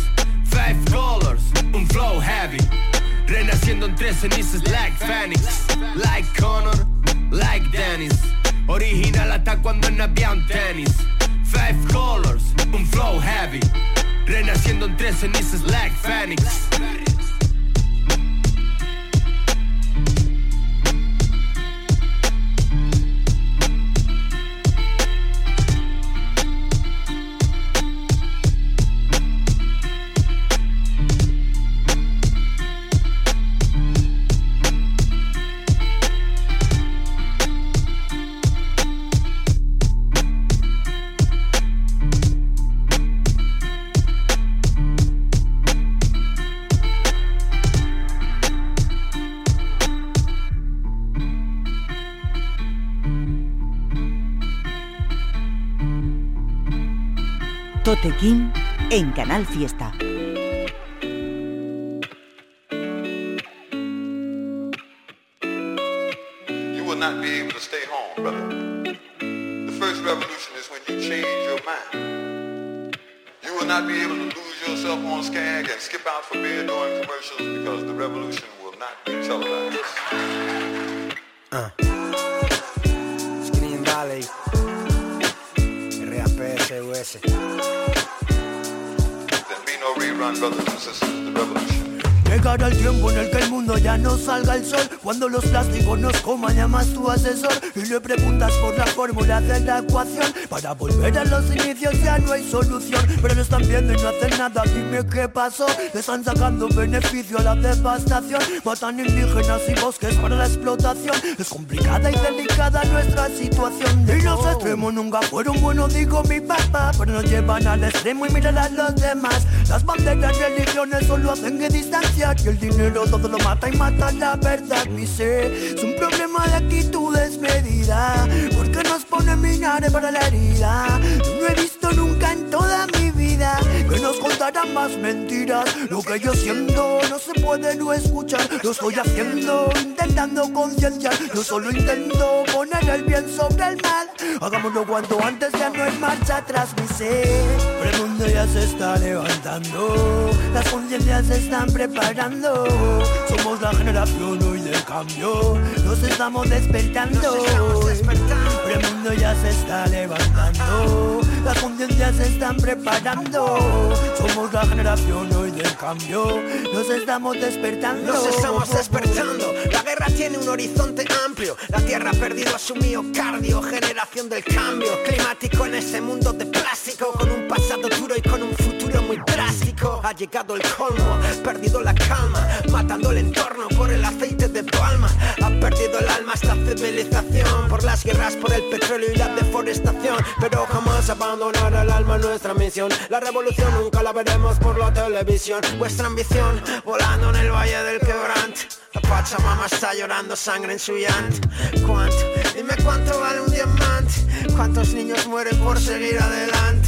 Five colors, un flow heavy. Renaciendo en tres cenizas like Phoenix. Like Connor, like Dennis. Original hasta cuando no había un tenis. Five colors, un flow heavy. Renaciendo en tres cenizas like Phoenix. Tote King en Canal Fiesta. You will not be able to stay home, brother. The first revolution is when you change your mind. You will not be able to lose yourself on Skag and skip out for beer during commercials because the revolution will not be televised. Uh. RAPSUS. There be no rerun, brothers and sisters. The revolution. Llegará el tiempo en el que el mundo ya no salga el sol. Cuando los plásticos nos coman llamas tu asesor. Y le preguntas por la fórmula de la ecuación. Para volver a los inicios ya no hay solución. Pero lo están viendo y no hacen nada, dime qué pasó. Le están sacando beneficio a la devastación. Matan indígenas y bosques para la explotación. Es complicada y delicada nuestra situación. Y los extremos nunca fueron buenos, digo mi papá. Pero nos llevan al extremo y miran a los demás. Las banderas, religiones solo hacen que distancia y el dinero todo lo mata y mata la verdad, mi ser. Es un problema de actitud desmedida Porque nos ponen vinagre para la herida. No he visto nunca en toda mi vida Que nos contaran más mentiras. Lo que yo siento no se puede no escuchar. Lo estoy haciendo, intentando concienciar. Yo solo intento poner el bien sobre el mal. Hagámoslo cuanto antes, ya no hay marcha atrás, mi ser. Pero el mundo ya se está levantando. Las conciencias se están preparando. Somos la generación hoy del cambio. Nos estamos despertando. Pero el mundo ya se está levantando Las conciencias se están preparando. Somos la generación hoy del cambio. Nos estamos despertando. Nos estamos despertando. La guerra tiene un horizonte amplio. La tierra ha perdido a su miocardio. Generación del cambio climático en este mundo de plástico. Con un pasado duro y con un futuro muy drástico. Ha llegado el colmo, perdido la calma. Matando el entorno por el aceite de palma. Ha perdido el alma esta civilización. Por las guerras, por el petróleo y la deforestación. Pero jamás abandonar el alma nuestra misión. La revolución nunca la veremos por la televisión. Vuestra ambición volando en el valle del quebrante. La Pachamama está llorando sangre en su llanto. ¿Cuánto? Dime cuánto vale un diamante. ¿Cuántos niños mueren por seguir adelante?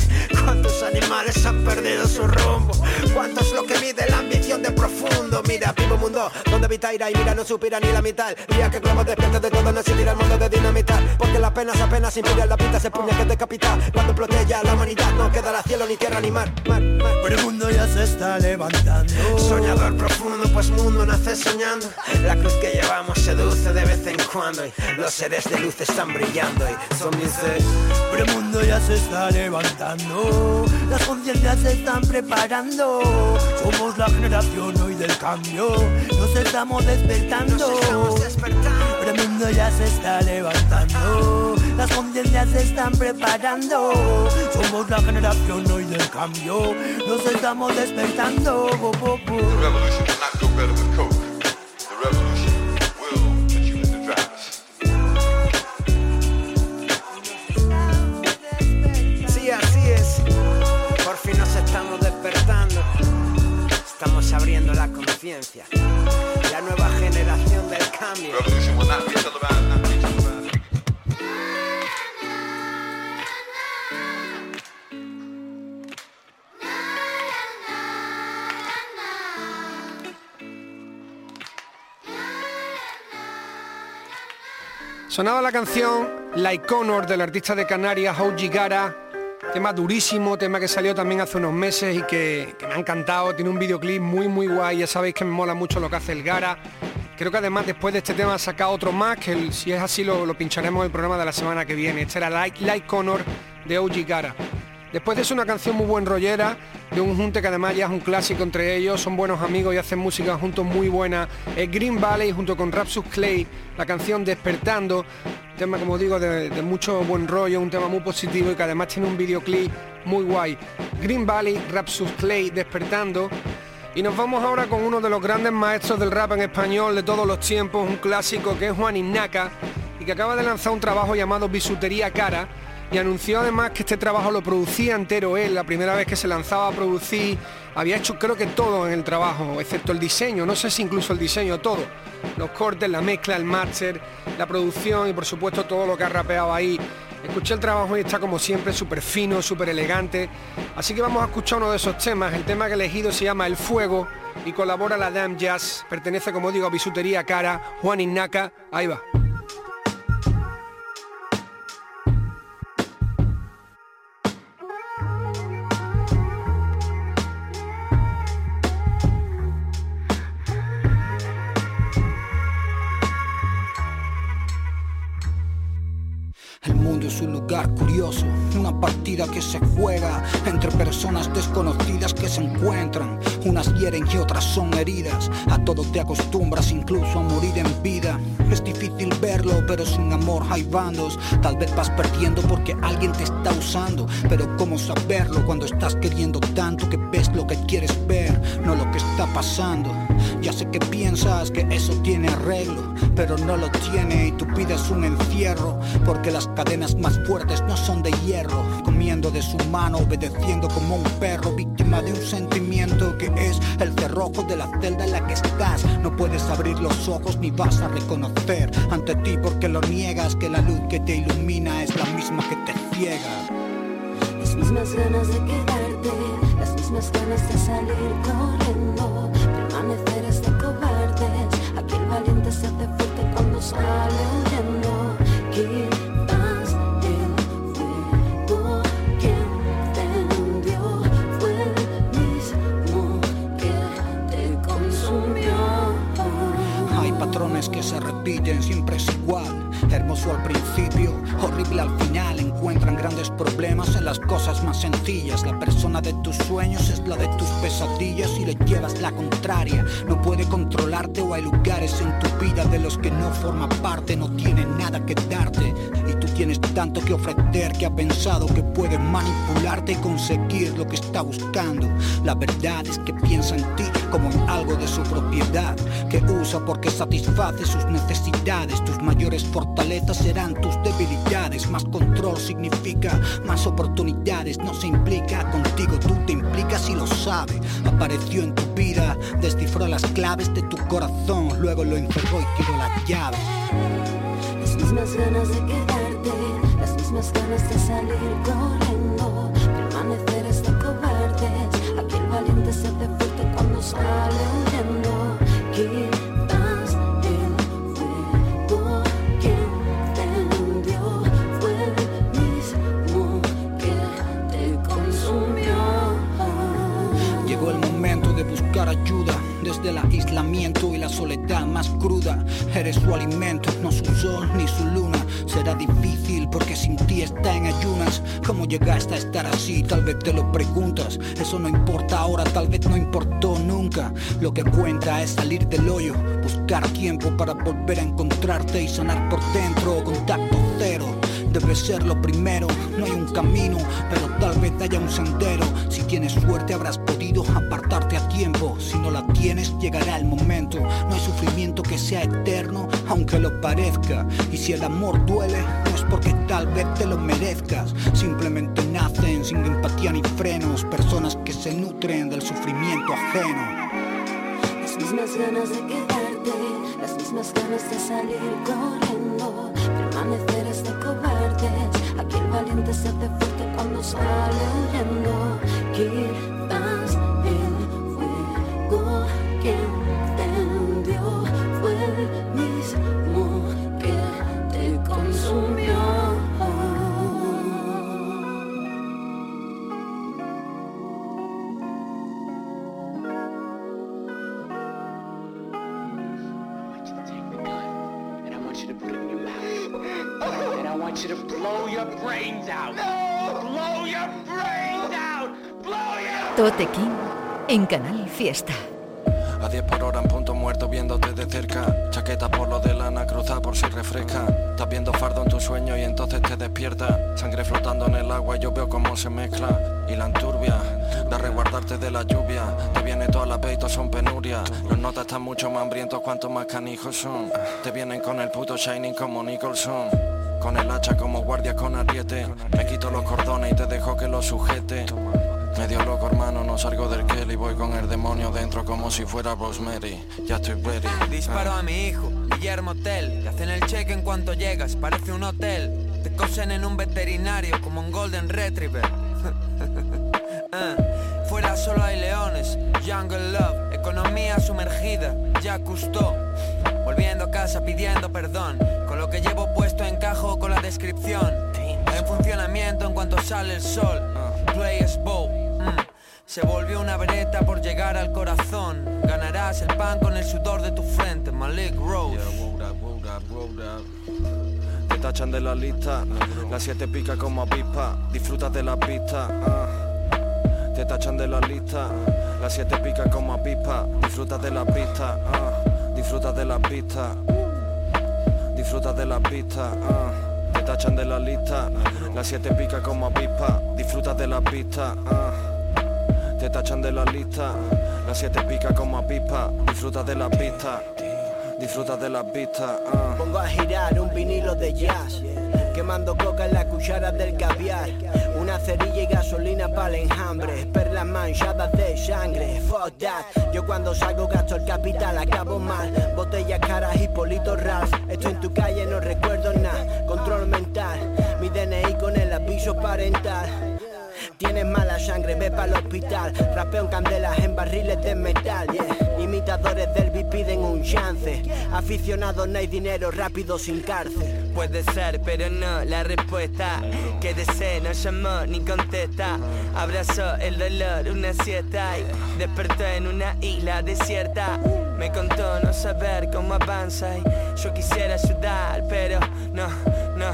¿Cuántos animales han perdido su rumbo? ¿Cuánto es lo que mide la ambición de profundo? Mira, vivo mundo donde habita ira y mira no supira ni la mitad. Día que globo despierta de todo no existirá el mundo de dinamita. Porque las penas apenas inspiran la pinta se puña que decapita. Cuando explote ya la humanidad no quedará cielo ni tierra ni mar. mar, mar. Pero el mundo ya se está levantando. Soñador profundo, pues mundo nace soñando. La cruz que llevamos seduce de vez en cuando y los seres de luz están brillando y son mis. Pero el mundo ya se está levantando. Las conciencias se están preparando. Somos la generación hoy del cambio. Nos estamos despertando. Pero el mundo ya se está levantando. Las conciencias se están preparando. Somos la generación hoy del cambio. Nos estamos despertando. Abriendo la conciencia. La nueva generación del cambio. Sonaba la canción Like Connor del artista de Canarias, Augie Gara. Tema durísimo, tema que salió también hace unos meses y que, me ha encantado. Tiene un videoclip muy muy guay, ya sabéis que me mola mucho lo que hace el Gara. Creo que además después de este tema ha sacado otro más, que si es así lo, pincharemos en el programa de la semana que viene. Este era Like, like Connor de Augie Gara. Después de eso una canción muy buen rollera, de un junte que además ya es un clásico entre ellos, son buenos amigos y hacen música juntos muy buena. Es Green Valley junto con Rapsus Clay, la canción Despertando, tema como digo de, mucho buen rollo, un tema muy positivo y que además tiene un videoclip muy guay. Green Valley, Rapsus Clay, Despertando. Y nos vamos ahora con uno de los grandes maestros del rap en español de todos los tiempos, un clásico que es Juan Innaca y que acaba de lanzar un trabajo llamado Bisutería Cara y anunció además que este trabajo lo producía entero él, la primera vez que se lanzaba a producir, había hecho creo que todo en el trabajo, excepto el diseño, no sé si incluso el diseño, todo. Los cortes, la mezcla, el master, la producción y por supuesto todo lo que ha rapeado ahí. Escuché el trabajo y está como siempre súper fino, súper elegante. Así que vamos a escuchar uno de esos temas. El tema que he elegido se llama El Fuego y colabora la Damn Jazz. Pertenece, como digo, a Bisutería Cara, Juan Innaca. Ahí va. Curioso, una partida que se juega entre personas desconocidas que se encuentran. Unas hieren y otras son heridas. A todo te acostumbras, incluso a morir en vida. Es difícil verlo, pero sin amor hay bandos. Tal vez vas perdiendo porque alguien te está usando. Pero cómo saberlo cuando estás queriendo tanto que ves lo que quieres ver, no lo que está pasando. Ya sé que piensas que eso tiene arreglo, pero no lo tiene y tú pides un encierro, porque las cadenas más fuertes no son de hierro, comiendo de su mano, obedeciendo como un perro, víctima de un sentimiento que es el cerrojo de la celda en la que estás. No puedes abrir los ojos ni vas a reconocer ante ti porque lo niegas que la luz que te ilumina es la misma que te ciega. Las mismas ganas de quedarte, las mismas ganas de salir corriendo. Permanecer de cobardes. Aquí el valiente se hace fuerte cuando sale huyendo. Se repiten, siempre es igual. Hermoso al principio, horrible al final. Encuentran grandes problemas en las cosas más sencillas. La persona de tus sueños es la de tus pesadillas y le llevas la contraria. No puede controlarte o hay lugares en tu vida de los que no forma parte, no tiene nada que darte. Y tú tienes tanto que ofrecer que ha pensado que puede manipularte y conseguir lo que está buscando. La verdad es que piensa en ti como en algo de su propiedad, que usa porque satisface sus necesidades. Tus mayores fortalezas serán tus debilidades. Más control significa más oportunidades. No se implica contigo, tú te implicas y lo sabe. Apareció en tu vida, descifró las claves de tu corazón, luego lo encerró y tiró la llave. Las mismas ganas de quedarte, las mismas ganas de salir corriendo, permanecer hasta cobardes. Aquí el valiente se hace fuerte cuando sale huyendo. Ayuda desde el aislamiento y la soledad más cruda. Eres su alimento, no su sol ni su luna. Será difícil porque sin ti está en ayunas. ¿Cómo llegaste a estar así? Tal vez te lo preguntas. Eso no importa ahora, tal vez no importó nunca. Lo que cuenta es salir del hoyo, buscar tiempo para volver a encontrarte y sanar por dentro. Contacto cero debe ser lo primero. No hay un camino, pero tal vez haya un sendero. Si tienes suerte habrás podido apartarte a tiempo. Si no la tienes, llegará el momento. No hay sufrimiento que sea eterno, aunque lo parezca. Y si el amor duele, no es porque tal vez te lo merezcas. Simplemente nacen sin empatía ni frenos. Personas que se nutren del sufrimiento ajeno. Las mismas ganas de quedarte, las mismas ganas de salir corriendo, permanecer hasta cobardes. Aquí el valiente se hace fuerte cuando sale huyendo. Tote King en Canal Fiesta. A 10 por hora en punto muerto viéndote de cerca. Chaqueta por lo de lana cruzada por si refresca. Estás viendo fardo en tu sueño y entonces te despierta. Sangre flotando en el agua y yo veo cómo se mezcla. Y la enturbia, de resguardarte de la lluvia. Te viene toda la peito, son penurias. Los notas están mucho más hambrientos cuanto más canijos son. Te vienen con el puto Shining como Nicholson. Con el hacha como guardia con ariete. Me quito los cordones y te dejo que lo sujete Medio loco hermano, no salgo del Kelly Voy con el demonio dentro como si fuera Rosemary Ya estoy ready Disparo a mi hijo, Guillermo Tell. Te hacen el cheque en cuanto llegas, parece un hotel. Te cosen en un veterinario como un Golden Retriever. Ah, Fuera solo hay leones, Jungle Love, economía sumergida, ya custó. Volviendo a casa pidiendo perdón, con lo que llevo puesto encajo con la descripción. En funcionamiento en cuanto sale el sol, Players mm. Se volvió una vereta por llegar al corazón. Ganarás el pan con el sudor de tu frente, Malik Rose. Te tachan de la lista Las siete pica como avispa Disfrutas de la pista ah. Te tachan de la lista Las siete pica como avispa Disfrutas de la pista ah. Disfrutas de la pista Disfrutas de la pista ah. Te tachan de la lista Las siete pica como avispa Disfrutas de la pista ah. Te tachan de la lista Las siete pica como avispa Disfrutas de la pista Disfrutas de la pista ah. Pongo a girar un vinilo de jazz Quemando coca en la cuchara del caviar Una cerilla y gasolina para el enjambre Perlas manchadas de sangre Fuck that Yo cuando salgo gasto el capital Acabo mal Botellas caras y politos ras Estoy en tu calle no recuerdo nada Control mental Mi DNI con el aviso parental Tienes mala sangre, ve para el hospital. Rapeo en candelas en barriles de metal, yeah. Imitadores del beat piden un chance. Aficionados no hay dinero rápido sin cárcel. Puede ser, pero no la respuesta. Que desee no llamó ni contesta. Abrazó el dolor, una siesta y despertó en una isla desierta. Me contó no saber cómo avanza y yo quisiera ayudar, pero no, no.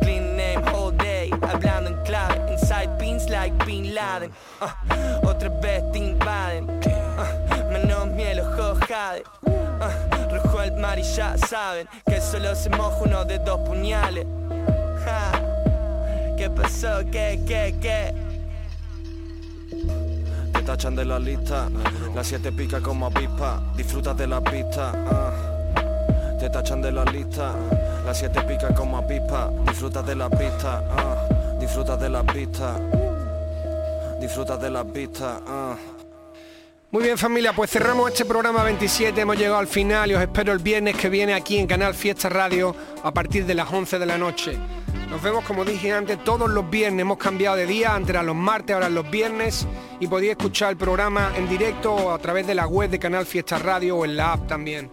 Clean name all day. hablando en clave. Inside beans like Bin Laden. Uh, otra vez te invaden. Uh, menos miel, ojo jade. Uh, rojo el mar y ya saben que solo se moja uno de dos puñales. ¿Qué pasó? ¿Qué, qué, qué? Te tachan de la lista, las siete pica como avispa, disfrutas de la pista. ah. Te tachan de la lista, las siete pica como avispa, disfrutas de la pista. ah. Disfrutas de la pista, disfrutas de la pista. ah. Muy bien familia, pues cerramos este programa 27, hemos llegado al final y os espero el viernes que viene aquí en Canal Fiesta Radio a partir de las 11 de la noche. Nos vemos como dije antes todos los viernes, hemos cambiado de día, antes eran los martes, ahora los viernes y podéis escuchar el programa en directo o a través de la web de Canal Fiesta Radio o en la app también.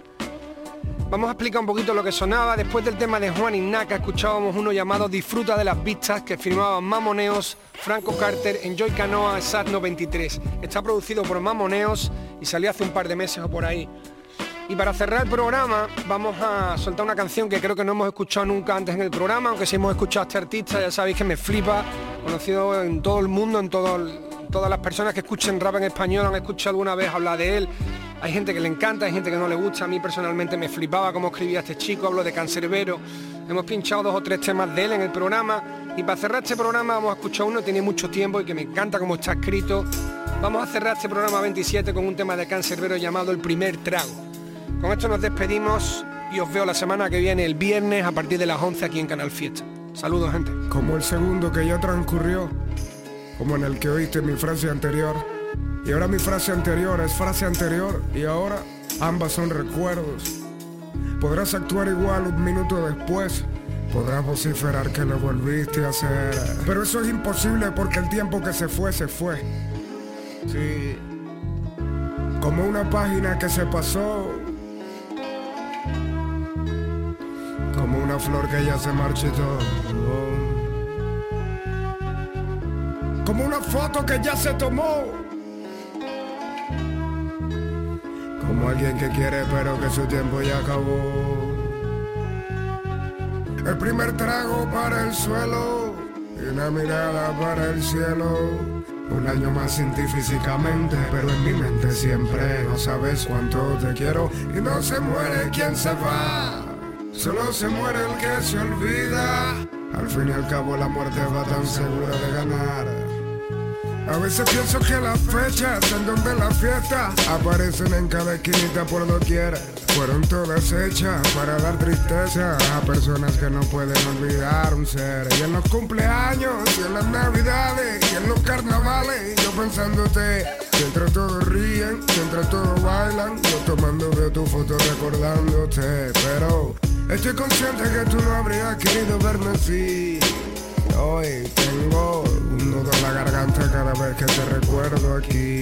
Vamos a explicar un poquito lo que sonaba. Después del tema de Juan Ignaca escuchábamos uno llamado Disfruta de las vistas que firmaban Mamoneos, Franco Carter, Enjoy Canoa, SAT 93. Está producido por Mamoneos y salió hace un par de meses o por ahí. Y para cerrar el programa vamos a soltar una canción que creo que no hemos escuchado nunca antes en el programa, aunque sí hemos escuchado a este artista, ya sabéis que me flipa, conocido en todo el mundo, en todo el- todas las personas que escuchen rap en español han escuchado alguna vez hablar de él. Hay gente que le encanta, hay gente que no le gusta. A mí personalmente me flipaba cómo escribía este chico, hablo de Cancerbero. Hemos pinchado dos o tres temas de él en el programa. Y para cerrar este programa vamos a escuchar uno que tiene mucho tiempo y que me encanta cómo está escrito. Vamos a cerrar este programa 27 con un tema de Cancerbero llamado El primer trago. Con esto nos despedimos y os veo la semana que viene, el viernes, a partir de las 11 aquí en Canal Fiesta. Saludos, gente. Como el segundo que ya transcurrió, como en el que oíste mi frase anterior. Y ahora mi frase anterior es frase anterior y ahora ambas son recuerdos. Podrás actuar igual un minuto después. Podrás vociferar que lo volviste a hacer. Pero eso es imposible porque el tiempo que se fue, se fue. Sí. Como una página que se pasó. Como una flor que ya se marchitó. Como una foto que ya se tomó. Como alguien que quiere pero que su tiempo ya acabó. El primer trago para el suelo y una mirada para el cielo. Un año más sin ti físicamente, pero en mi mente siempre no sabes cuánto te quiero y no se muere quien se va. Solo se muere el que se olvida. Al fin y al cabo la muerte va tan segura de ganar. A veces pienso que las fechas en donde las fiestas aparecen en cada esquinita por doquiera. Fueron todas hechas para dar tristeza a personas que no pueden olvidar un ser. Y en los cumpleaños, y en las navidades, y en los carnavales, yo pensándote. Entre todos ríen, entre todos bailan, yo tomando veo tu foto recordándote. Pero estoy consciente que tú no habrías querido verme así. Hoy tengo la garganta cada vez que te recuerdo aquí.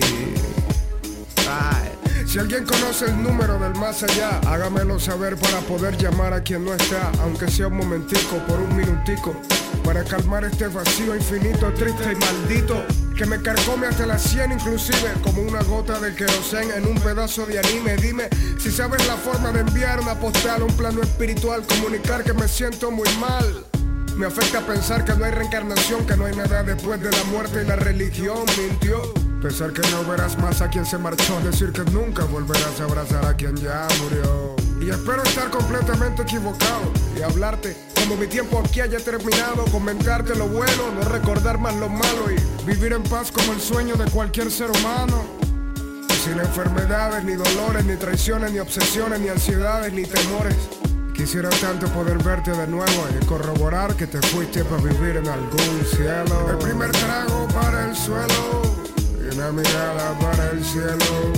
Ay, Si alguien conoce el número del más allá, hágamelo saber para poder llamar a quien no está, aunque sea un momentico, por un minutico, para calmar este vacío infinito, triste y maldito, que me carcome hasta la sien inclusive, como una gota de querosén en un pedazo de anime. Dime si sabes la forma de enviar una postal a un plano espiritual, comunicar que me siento muy mal. Me afecta pensar que no hay reencarnación, que no hay nada después de la muerte y la religión mintió. Pensar que no verás más a quien se marchó, decir que nunca volverás a abrazar a quien ya murió. Y espero estar completamente equivocado y hablarte cuando mi tiempo aquí haya terminado, comentarte lo bueno, no recordar más lo malo y vivir en paz como el sueño de cualquier ser humano. Sin enfermedades, ni dolores, ni traiciones, ni obsesiones, ni ansiedades, ni temores. Quisiera tanto poder verte de nuevo y corroborar que te fuiste para vivir en algún cielo. El primer trago para el suelo y una mirada para el cielo.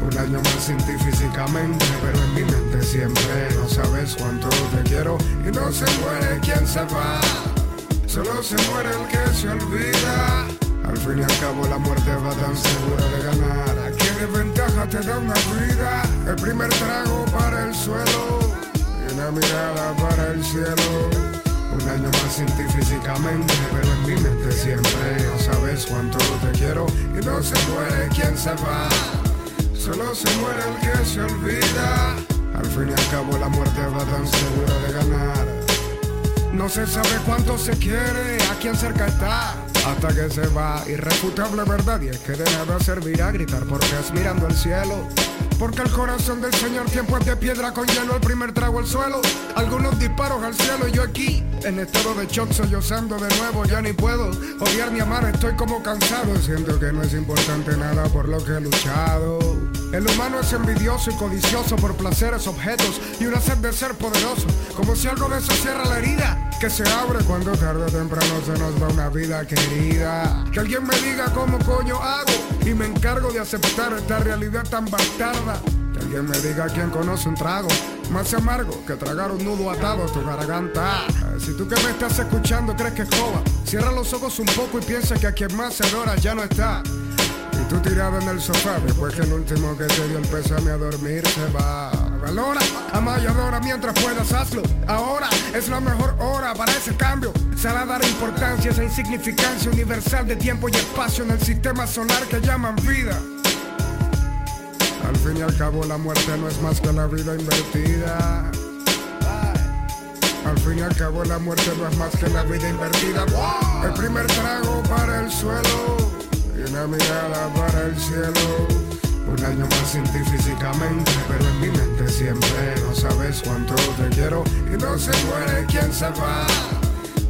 Un año más sin ti físicamente, pero en mi mente siempre no sabes cuánto te quiero y no se muere quien se va. Solo se muere el que se olvida. Al fin y al cabo la muerte va tan segura de ganar. ¿A qué desventaja te da una vida? El primer trago para el suelo una mirada para el cielo. Un año más sin físicamente, pero en mi mente siempre no sabes cuánto te quiero y no se muere quien se va. Solo se muere el que se olvida. Al fin y al cabo la muerte va tan segura de ganar. No se sabe cuánto se quiere, a quién cerca está. Hasta que se va, irrefutable verdad. Y es que de nada servirá gritar porque es mirando el cielo. Porque el corazón del Señor tiempo es de piedra con hielo, el primer trago al suelo, algunos disparos al cielo y yo aquí, en estado de shock sollozando de nuevo, ya ni puedo odiar ni amar, estoy como cansado, siento que no es importante nada por lo que he luchado. El humano es envidioso y codicioso por placeres, objetos y una sed de ser poderoso, como si algo de eso cierra la herida, que se abre cuando tarde o temprano se nos va una vida querida. Que alguien me diga cómo coño hago y me encargo de aceptar esta realidad tan bastarda. Que alguien me diga quién conoce un trago más amargo que tragar un nudo atado a tu garganta. Si tú que me estás escuchando crees que es cierra los ojos un poco y piensa que a quien más se adora ya no está. Y tú tirado en el sofá después que el último que te dio el pésame a dormir se va. Valora, ama mientras puedas hazlo. Ahora es la mejor hora para ese cambio. Será dar importancia a esa insignificancia universal de tiempo y espacio en el sistema solar que llaman vida. Al fin y al cabo la muerte no es más que la vida invertida. Al fin y al cabo la muerte no es más que la vida invertida. El primer trago para el suelo una mirada para el cielo. Un año más sin ti físicamente, pero en mi mente siempre no sabes cuánto te quiero y no se muere quien se va.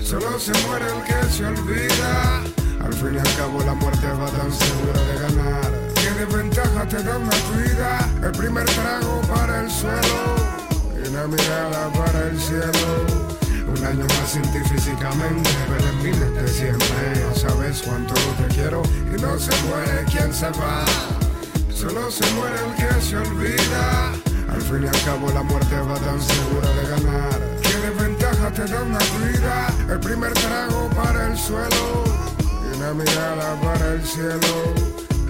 Solo se muere el que se olvida. Al fin y al cabo la muerte va tan segura de ganar. ¿Qué desventaja te da una vida? El primer trago para el suelo y una mirada para el cielo. Un año más sin ti físicamente, pero en mi mente siempre no sabes cuánto te quiero y no se muere quien se va. Solo se muere el que se olvida. Al fin y al cabo la muerte va tan segura de ganar. ¿Qué desventaja te da una vida? El primer trago para el suelo y una mirada para el cielo.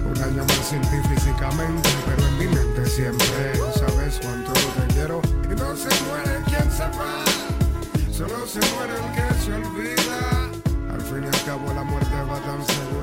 Un año más sin ti físicamente, pero en mi mente siempre sabes cuánto te quiero y no se muere quien se va. Solo se muere el que se olvida. Al fin y al cabo la muerte va tan segura